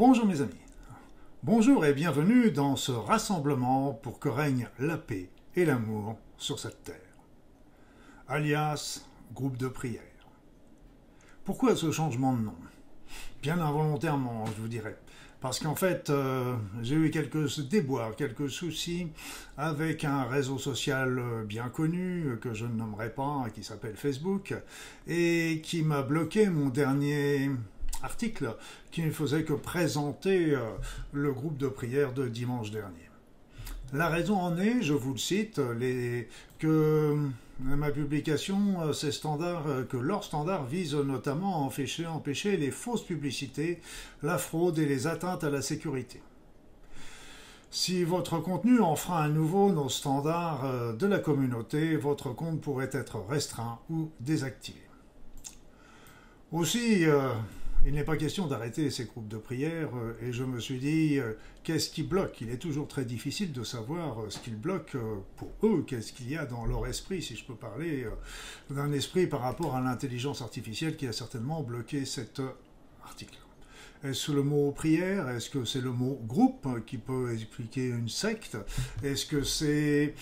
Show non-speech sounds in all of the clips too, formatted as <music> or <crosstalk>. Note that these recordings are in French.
Bonjour mes amis. Bonjour et bienvenue dans ce rassemblement pour que règne la paix et l'amour sur cette terre. Alias groupe de prière. Pourquoi ce changement de nom? Bien involontairement, je vous dirais. Parce qu'en fait, euh, j'ai eu quelques déboires, quelques soucis avec un réseau social euh, bien connu, euh, que je ne nommerai pas, qui s'appelle Facebook, et qui m'a bloqué mon dernier article qui ne faisait que présenter le groupe de prière de dimanche dernier. La raison en est, je vous le cite, les, que ma publication, euh, ces standards, euh, que leurs standards visent notamment à empêcher, les fausses publicités, la fraude et les atteintes à la sécurité. Si votre contenu enfreint à nouveau nos standards euh, de la communauté, votre compte pourrait être restreint ou désactivé. Aussi, il n'est pas question d'arrêter ces groupes de prière euh, et je me suis dit, euh, qu'est-ce qui bloque? Il est toujours très difficile de savoir euh, ce qu'ils bloque pour eux, qu'est-ce qu'il y a dans leur esprit, si je peux parler d'un esprit par rapport à l'intelligence artificielle qui a certainement bloqué cet article. Est-ce le mot prière? Est-ce que c'est le mot groupe qui peut expliquer une secte? Est-ce que c'est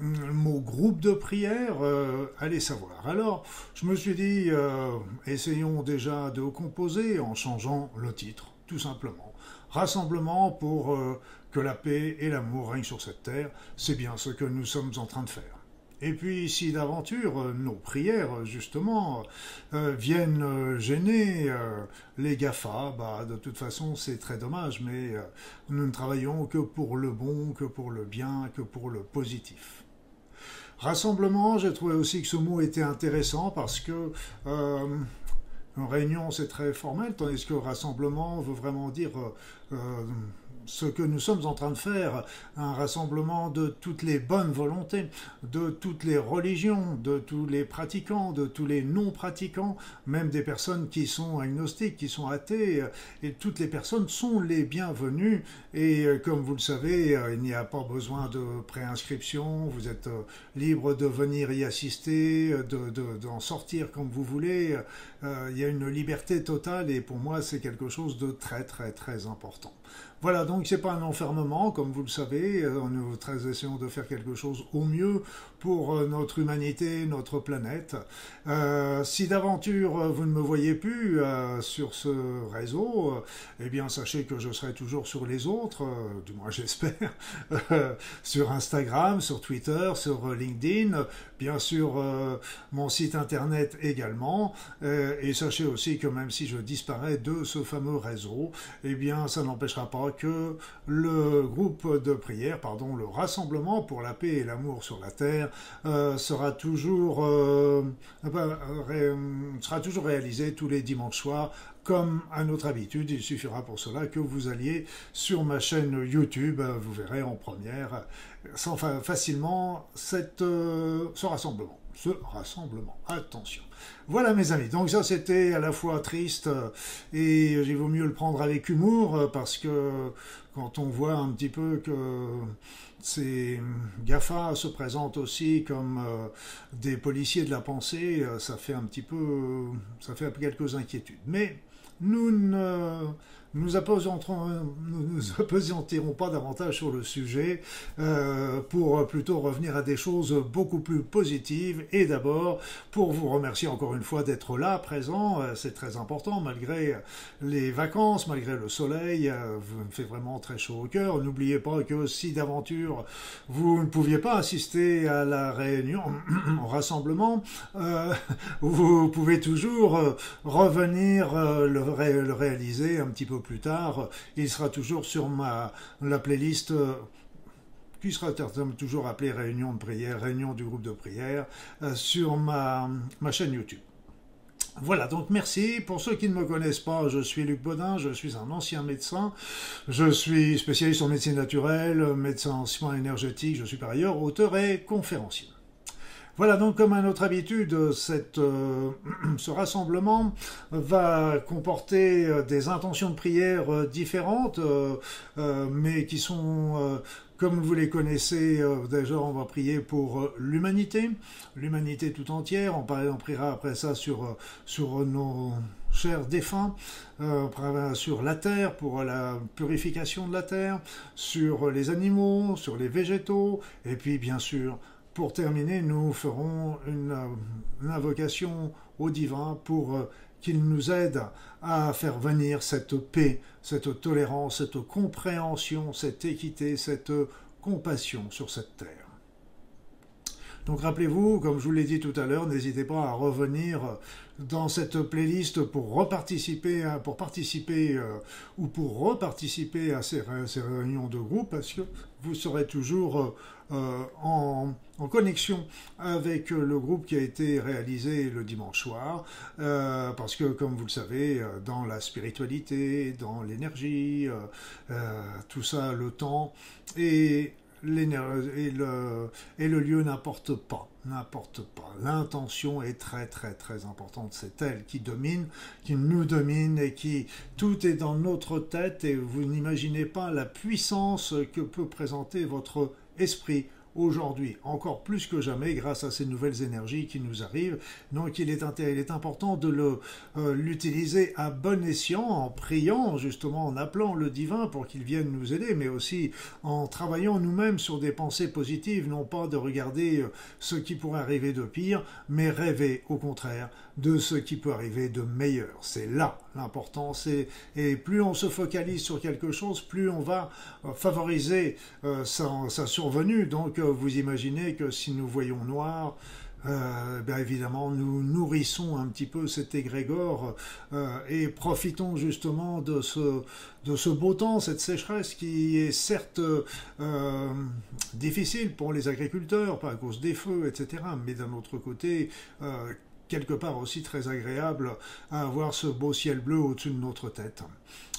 le mot groupe de prière? Euh, Allez savoir. Alors, je me suis dit, euh, essayons déjà de composer en changeant le titre, tout simplement. Rassemblement pour euh, que la paix et l'amour règnent sur cette terre, c'est bien ce que nous sommes en train de faire. Et puis si d'aventure euh, nos prières, justement, euh, viennent euh, gêner les GAFA, bah, de toute façon c'est très dommage, mais nous ne travaillons que pour le bon, que pour le bien, que pour le positif. Rassemblement, j'ai trouvé aussi que ce mot était intéressant parce que réunion c'est très formel, tandis que rassemblement veut vraiment dire ce que nous sommes en train de faire, un rassemblement de toutes les bonnes volontés, de toutes les religions, de tous les pratiquants, de tous les non-pratiquants, même des personnes qui sont agnostiques, qui sont athées, et toutes les personnes sont les bienvenues. Et euh, comme vous le savez, euh, il n'y a pas besoin de préinscription, vous êtes euh, libre de venir y assister, d'en de, sortir comme vous voulez. Il y a une liberté totale et pour moi c'est quelque chose de très très très important. Voilà, donc c'est pas un enfermement, comme vous le savez. Euh, nous très essayons de faire quelque chose au mieux pour euh, notre humanité, notre planète. Euh, si d'aventure vous ne me voyez plus sur ce réseau, eh bien sachez que je serai toujours sur les autres, du moins <laughs> j'espère, sur Instagram, sur Twitter, sur LinkedIn, bien sûr mon site internet également. et sachez aussi que même si je disparais de ce fameux réseau, eh bien ça n'empêchera pas que le groupe de prière, pardon, le rassemblement pour la paix et l'amour sur la terre euh, sera toujours euh, euh, sera toujours réalisé tous les dimanches soirs comme à notre habitude, il suffira pour cela que vous alliez sur ma chaîne YouTube, vous verrez en première sans facilement ce rassemblement ce rassemblement. Attention. Voilà mes amis, donc ça c'était à la fois triste et il vaut mieux le prendre avec humour parce que quand on voit un petit peu que ces GAFA se présentent aussi comme euh, des policiers de la pensée, ça fait un petit peu, ça fait quelques inquiétudes. Mais nous ne nous appesantirons <laughs> pas davantage sur le sujet euh, pour plutôt revenir à des choses beaucoup plus positives et d'abord pour vous remercier encore une fois d'être là, présent, euh, c'est très important malgré les vacances, malgré le soleil, euh, me fait vraiment très chaud au cœur. N'oubliez pas que si d'aventure vous ne pouviez pas assister à la réunion, au rassemblement, vous pouvez toujours revenir le, le réaliser un petit peu plus tard, il sera toujours sur ma, la playlist euh, qui sera toujours appelée Réunion de prière, Réunion du groupe de prière, euh, sur ma, ma chaîne YouTube. Voilà, donc merci. Pour ceux qui ne me connaissent pas, je suis Luc Baudin, je suis un ancien médecin, je suis spécialiste en médecine naturelle, médecin en soins je suis par ailleurs auteur et conférencier. Voilà donc comme à notre habitude, euh, <clears throat> ce rassemblement va comporter euh, des intentions de prière euh, différentes, mais qui sont comme vous les connaissez, déjà on va prier pour l'humanité, l'humanité tout entière, on, on, priera après ça sur, nos chers défunts, sur la terre pour la purification de la terre, sur les animaux, sur les végétaux, et puis bien sûr, pour terminer, nous ferons une, une invocation au divin pour qu'il nous aide à faire venir cette paix, cette tolérance, cette compréhension, cette équité, cette compassion sur cette terre. Donc rappelez-vous, comme je vous l'ai dit tout à l'heure, n'hésitez pas à revenir dans cette playlist pour reparticiper, pour participer euh, ou pour reparticiper à ces, réunions de groupe, parce que vous serez toujours euh, en, connexion avec le groupe qui a été réalisé le dimanche soir, euh, parce que comme vous le savez, dans la spiritualité, dans l'énergie, tout ça, le temps et et le, et le lieu n'importe pas. N'importe pas. L'intention est très très très importante. C'est elle qui domine, qui nous domine et qui tout est dans notre tête et vous n'imaginez pas la puissance que peut présenter votre esprit aujourd'hui, encore plus que jamais, grâce à ces nouvelles énergies qui nous arrivent. Donc il est, il est important de euh, l'utiliser à bon escient, en priant, justement, en appelant le divin pour qu'il vienne nous aider, mais aussi en travaillant nous-mêmes sur des pensées positives, non pas de regarder euh, ce qui pourrait arriver de pire, mais rêver au contraire de ce qui peut arriver de meilleur. C'est là l'importance. Et, plus on se focalise sur quelque chose, plus on va euh, favoriser euh, sa, survenue. Donc euh, vous imaginez que si nous voyons noir, bien évidemment, nous nourrissons un petit peu cet égrégore et profitons justement de ce, de ce beau temps, cette sécheresse qui est certes difficile pour les agriculteurs, pas à cause des feux, etc., mais d'un autre côté, quelque part aussi très agréable à avoir ce beau ciel bleu au-dessus de notre tête.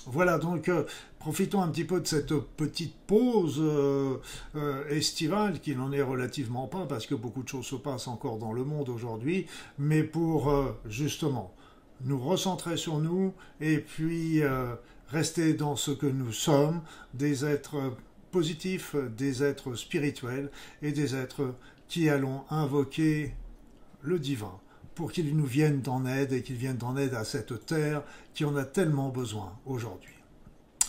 Voilà, donc euh, profitons un petit peu de cette petite pause euh, euh, estivale, qui n'en est relativement pas, parce que beaucoup de choses se passent encore dans le monde aujourd'hui, mais pour justement nous recentrer sur nous et puis rester dans ce que nous sommes, des êtres positifs, des êtres spirituels et des êtres qui allons invoquer le divin pour qu'il nous vienne en aide et qu'il vienne en aide à cette terre qui en a tellement besoin aujourd'hui.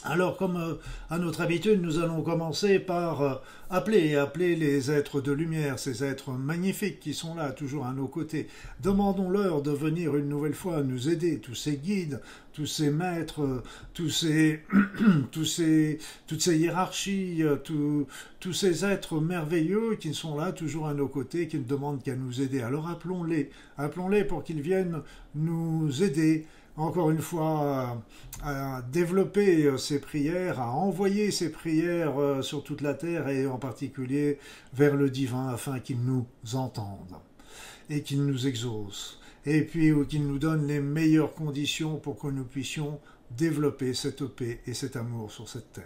Alors, comme euh, à notre habitude, nous allons commencer par euh, appeler, appeler les êtres de lumière, ces êtres magnifiques qui sont là, toujours à nos côtés. Demandons-leur de venir une nouvelle fois nous aider, tous ces guides, tous ces maîtres, euh, tous ces, <clears throat> tous ces, toutes ces hiérarchies, tous ces êtres merveilleux qui sont là, toujours à nos côtés, qui ne demandent qu'à nous aider. Alors appelons-les, appelons-les pour qu'ils viennent nous aider encore une fois, à, développer euh, ces prières, à envoyer ces prières euh, sur toute la terre et en particulier vers le divin afin qu'il nous entende et qu'il nous exauce et puis qu'il nous donne les meilleures conditions pour que nous puissions développer cette paix et cet amour sur cette terre.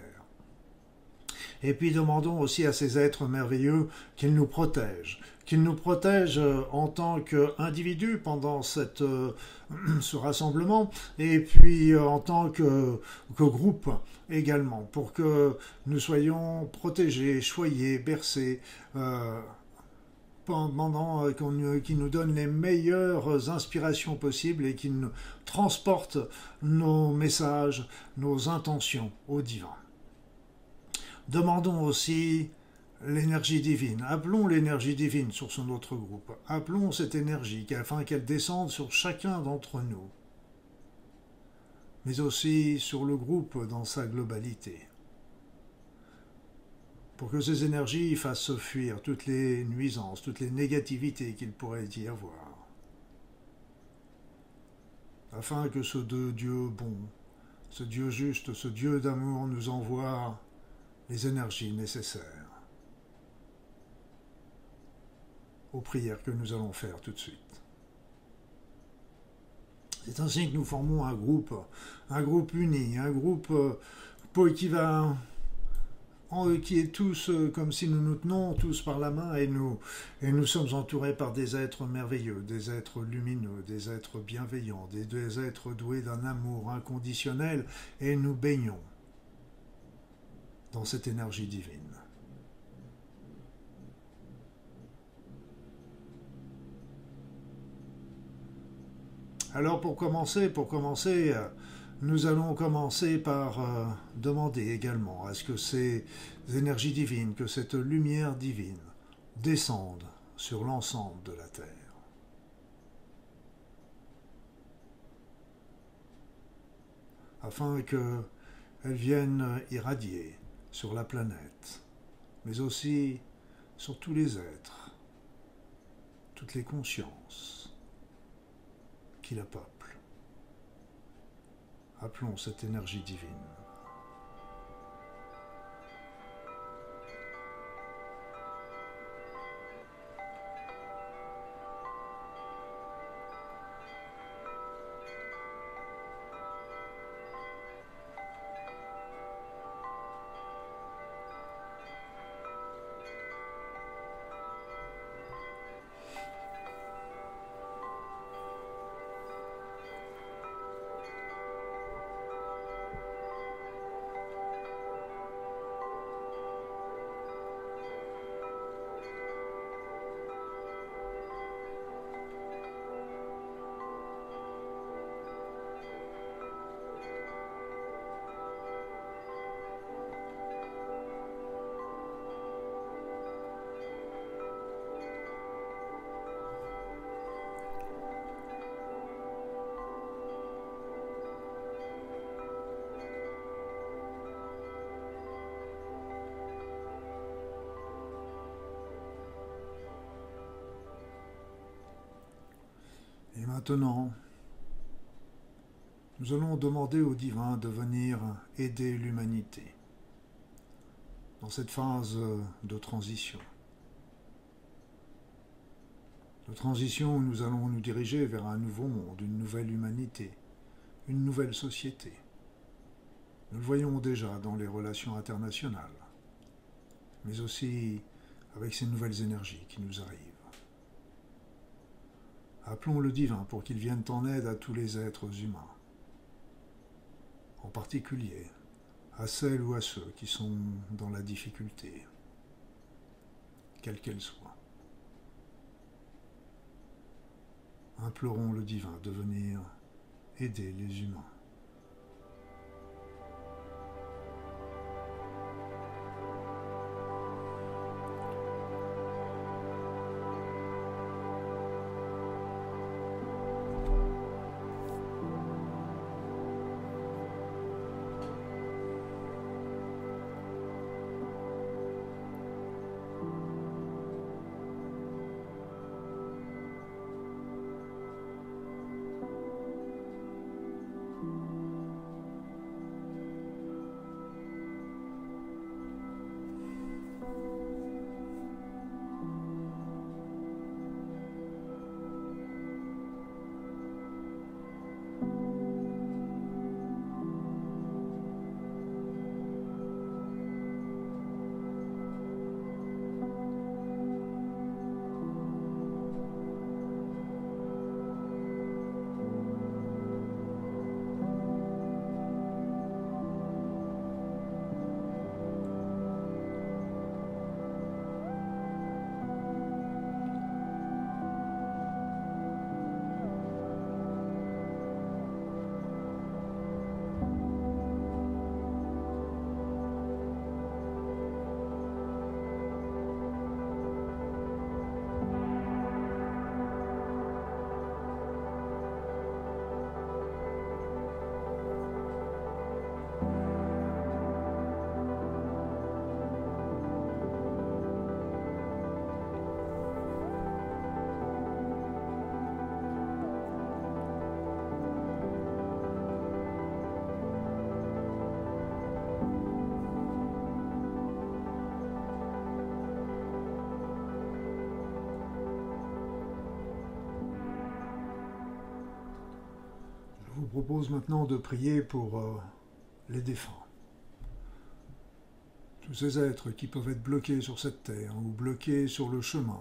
Et puis demandons aussi à ces êtres merveilleux qu'ils nous protègent, qu'ils nous protègent euh, en tant qu'individus pendant euh, <clears throat> ce rassemblement, et puis euh, en tant que, groupe également, pour que nous soyons protégés, choyés, bercés. pendant qu'il nous donne les meilleures inspirations possibles et qu'il nous transporte nos messages, nos intentions au divin. Demandons aussi l'énergie divine. Appelons l'énergie divine sur son autre groupe. Appelons cette énergie afin qu'elle descende sur chacun d'entre nous, mais aussi sur le groupe dans sa globalité. Pour que ces énergies fassent fuir toutes les nuisances, toutes les négativités qu'il pourrait y avoir. Afin que ce Dieu bon, ce Dieu juste, ce Dieu d'amour nous envoie les énergies nécessaires aux prières que nous allons faire tout de suite. C'est ainsi que nous formons un groupe, un groupe uni, un groupe euh, qui va qui est tous euh, comme si nous nous tenons tous par la main et nous, et nous sommes entourés par des êtres merveilleux, des êtres lumineux, des êtres bienveillants, des êtres doués d'un amour inconditionnel et nous baignons dans cette énergie divine. Alors pour commencer, pour commencer, euh, nous allons commencer par euh, demander également à ce que ces énergies divines, que cette lumière divine descende sur l'ensemble de la Terre? Afin qu'elle vienne irradier sur la planète, mais aussi sur tous les êtres, toutes les consciences qui la peuplent. Appelons cette énergie divine. Maintenant, nous allons demander au divin de venir aider l'humanité dans cette phase de transition. De transition où nous allons nous diriger vers un nouveau monde, une nouvelle humanité, une nouvelle société. Nous le voyons déjà dans les relations internationales, mais aussi avec ces nouvelles énergies qui nous arrivent. Appelons le divin pour qu'il vienne en aide à tous les êtres humains, en particulier à celles ou à ceux qui sont dans la difficulté, quelle qu'elle soit. Implorons le divin de venir aider les humains. Propose maintenant de prier pour euh, les défunts. Tous ces êtres qui peuvent être bloqués sur cette terre ou bloqués sur le chemin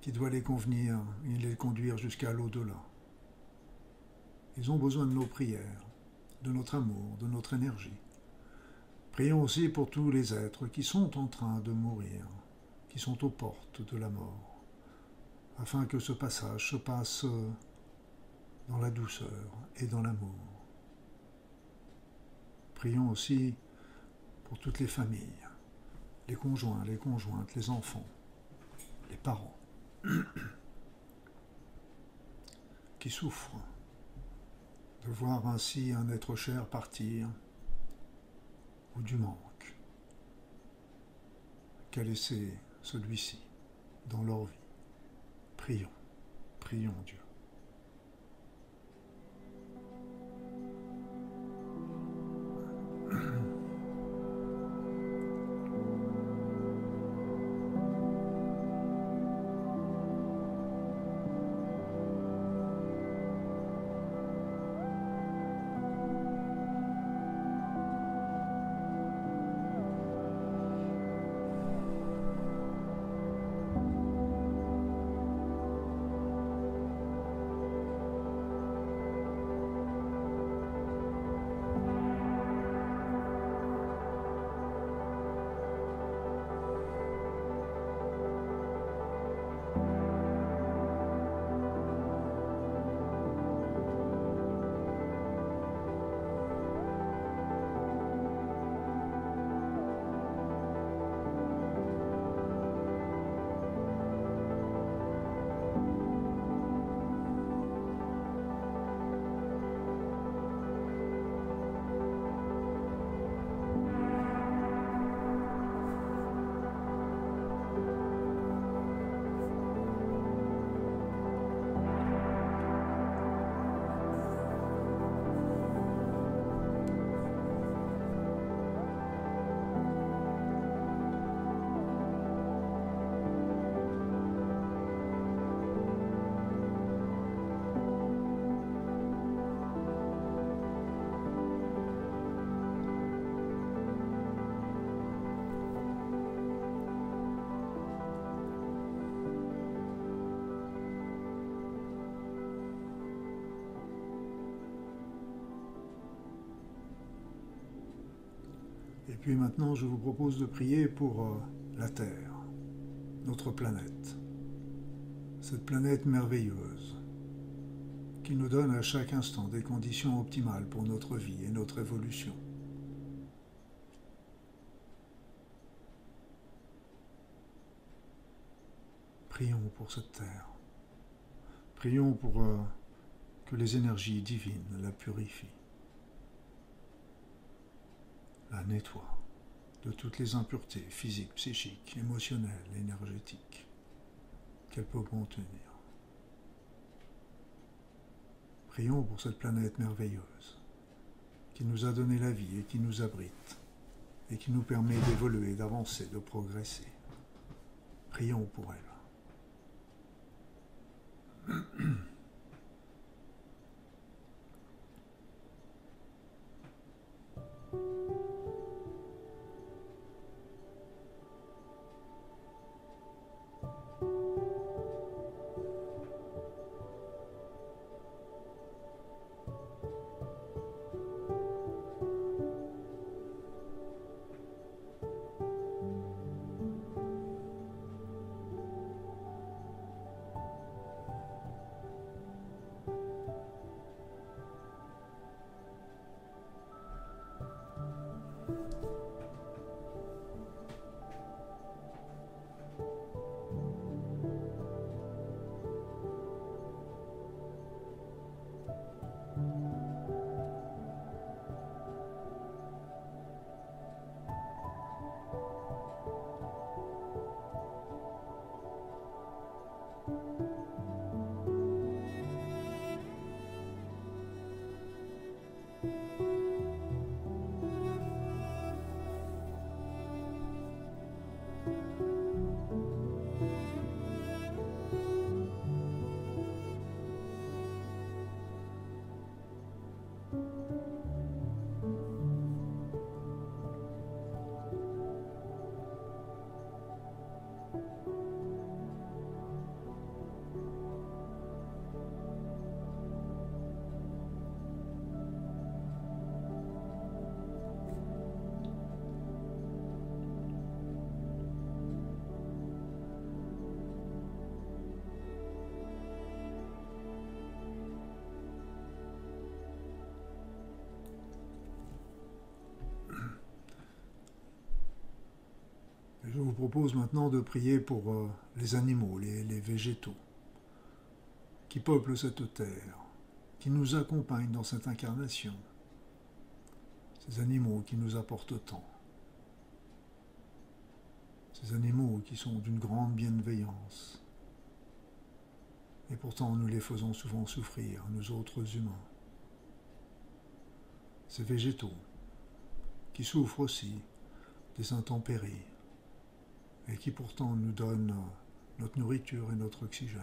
qui doit les convenir et les conduire jusqu'à l'au-delà. Ils ont besoin de nos prières, de notre amour, de notre énergie. Prions aussi pour tous les êtres qui sont en train de mourir, qui sont aux portes de la mort, afin que ce passage se passe euh, dans la douceur et dans l'amour. Prions aussi pour toutes les familles, les conjoints, les conjointes, les enfants, les parents, <clears throat> qui souffrent de voir ainsi un être cher partir ou du manque qu'a laissé celui-ci dans leur vie. Prions, prions Dieu. Et puis maintenant, je vous propose de prier pour euh, la Terre, notre planète, cette planète merveilleuse, qui nous donne à chaque instant des conditions optimales pour notre vie et notre évolution. Prions pour cette Terre. Prions pour euh, que les énergies divines la purifient nettoie de toutes les impuretés physiques, psychiques, émotionnelles, énergétiques qu'elle peut contenir. Prions pour cette planète merveilleuse qui nous a donné la vie et qui nous abrite et qui nous permet d'évoluer, d'avancer, de progresser. Prions pour elle. <clears throat> propose maintenant de prier pour euh, les animaux, les, les végétaux, qui peuplent cette terre, qui nous accompagnent dans cette incarnation, ces animaux qui nous apportent tant, ces animaux qui sont d'une grande bienveillance, et pourtant nous les faisons souvent souffrir, nous autres humains. Ces végétaux qui souffrent aussi des intempéries et qui pourtant nous donnent notre nourriture et notre oxygène.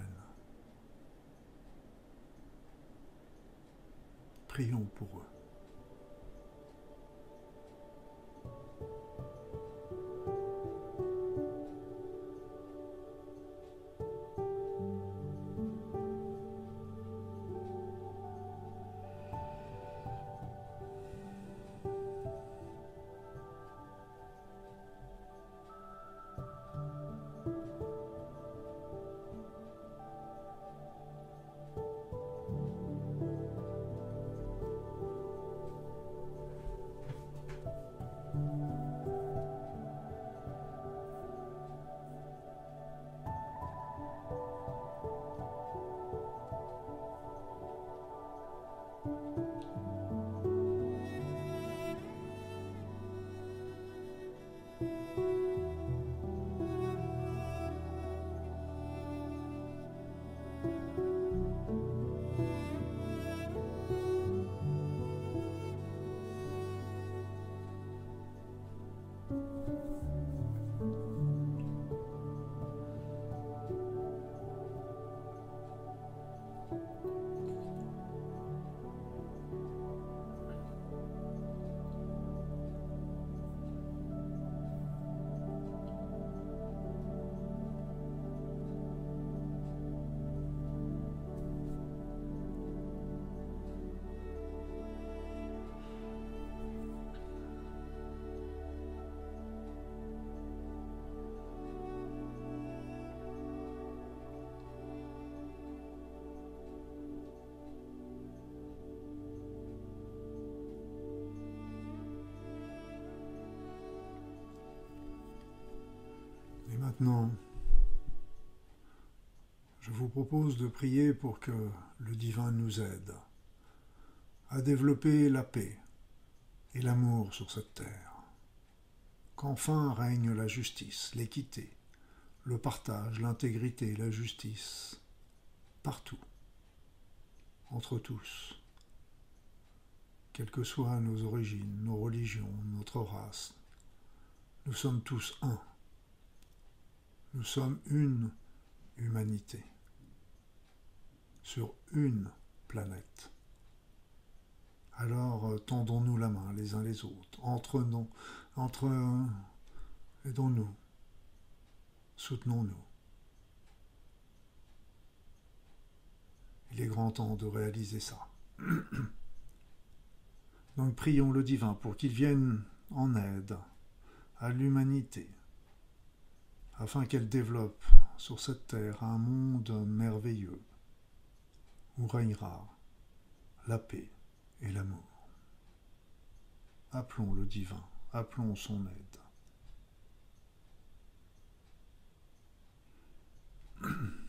Prions pour eux. Maintenant, je vous propose de prier pour que le divin nous aide à développer la paix et l'amour sur cette terre, qu'enfin règne la justice, l'équité, le partage, l'intégrité, la justice, partout, entre tous, quelles que soient nos origines, nos religions, notre race, nous sommes tous un. Nous sommes une humanité sur une planète. Alors euh, tendons-nous la main les uns les autres, entre nous, entre aidons-nous, soutenons-nous. Il est grand temps de réaliser ça. <coughs> Donc prions le divin pour qu'il vienne en aide à l'humanité afin qu'elle développe sur cette terre un monde merveilleux où régnera la paix et l'amour. Appelons le divin, appelons son aide. <clears throat>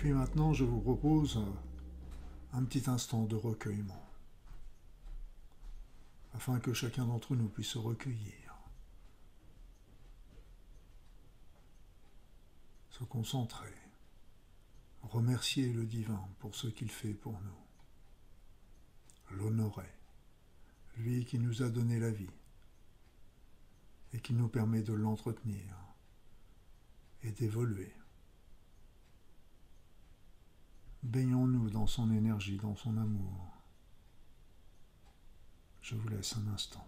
puis maintenant, je vous propose un petit instant de recueillement, afin que chacun d'entre nous puisse se recueillir, se concentrer, remercier le divin pour ce qu'il fait pour nous, l'honorer, lui qui nous a donné la vie. Et qui nous permet de l'entretenir. Et d'évoluer. Baignons-nous dans son énergie, dans son amour. Je vous laisse un instant.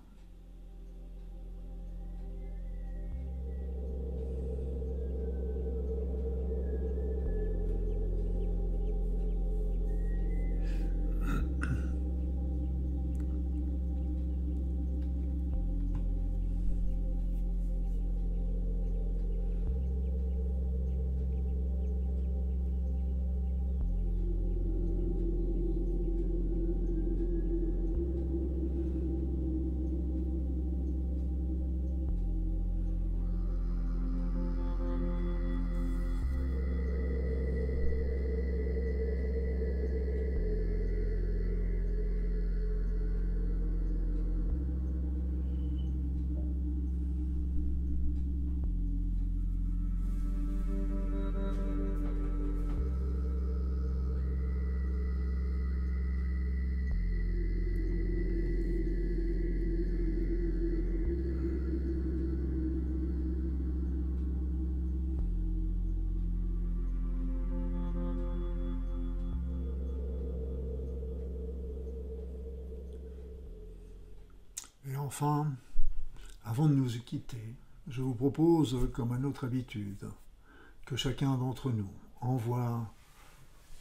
Enfin, avant de nous quitter, je vous propose, comme à notre habitude, que chacun d'entre nous envoie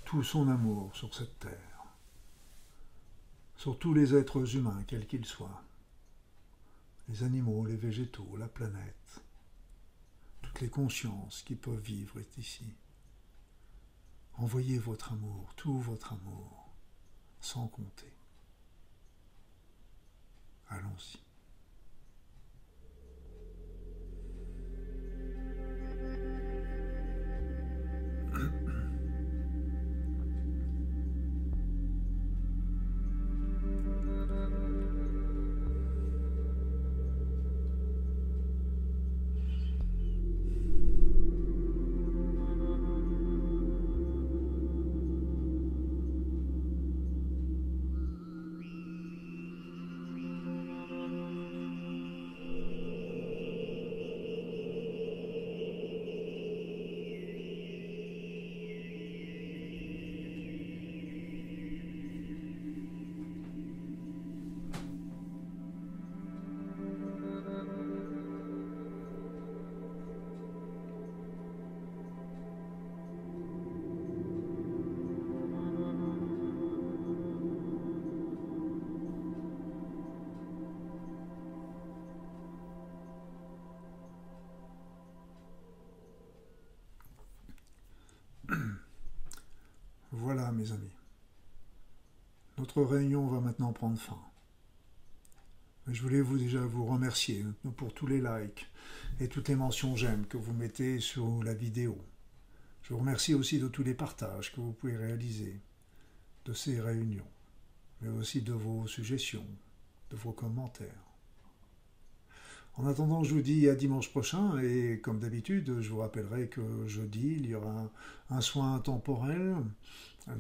tout son amour sur cette terre, sur tous les êtres humains, quels qu'ils soient, les animaux, les végétaux, la planète, toutes les consciences qui peuvent vivre ici. Envoyez votre amour, tout votre amour, sans compter. Allons-y. Notre réunion va maintenant prendre fin. Je voulais vous déjà vous remercier pour tous les likes et toutes les mentions j'aime que vous mettez sur la vidéo. Je vous remercie aussi de tous les partages que vous pouvez réaliser de ces réunions, mais aussi de vos suggestions, de vos commentaires. En attendant, je vous dis à dimanche prochain et comme d'habitude, je vous rappellerai que jeudi, il y aura un, soin temporel,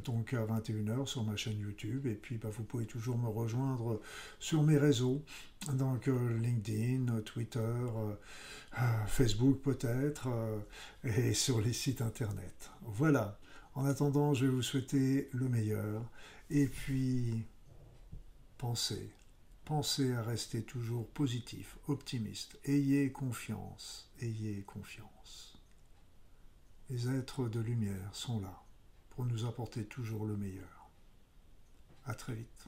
donc à 21h sur ma chaîne YouTube. Et puis, bah, vous pouvez toujours me rejoindre sur mes réseaux, donc euh, LinkedIn, Twitter, euh, euh, Facebook peut-être, et <laughs> sur les sites internet. Voilà. En attendant, je vais vous souhaiter le meilleur. Et puis, pensez Pensez à rester toujours positif, optimiste. Ayez confiance, ayez confiance. Les êtres de lumière sont là pour nous apporter toujours le meilleur. À très vite.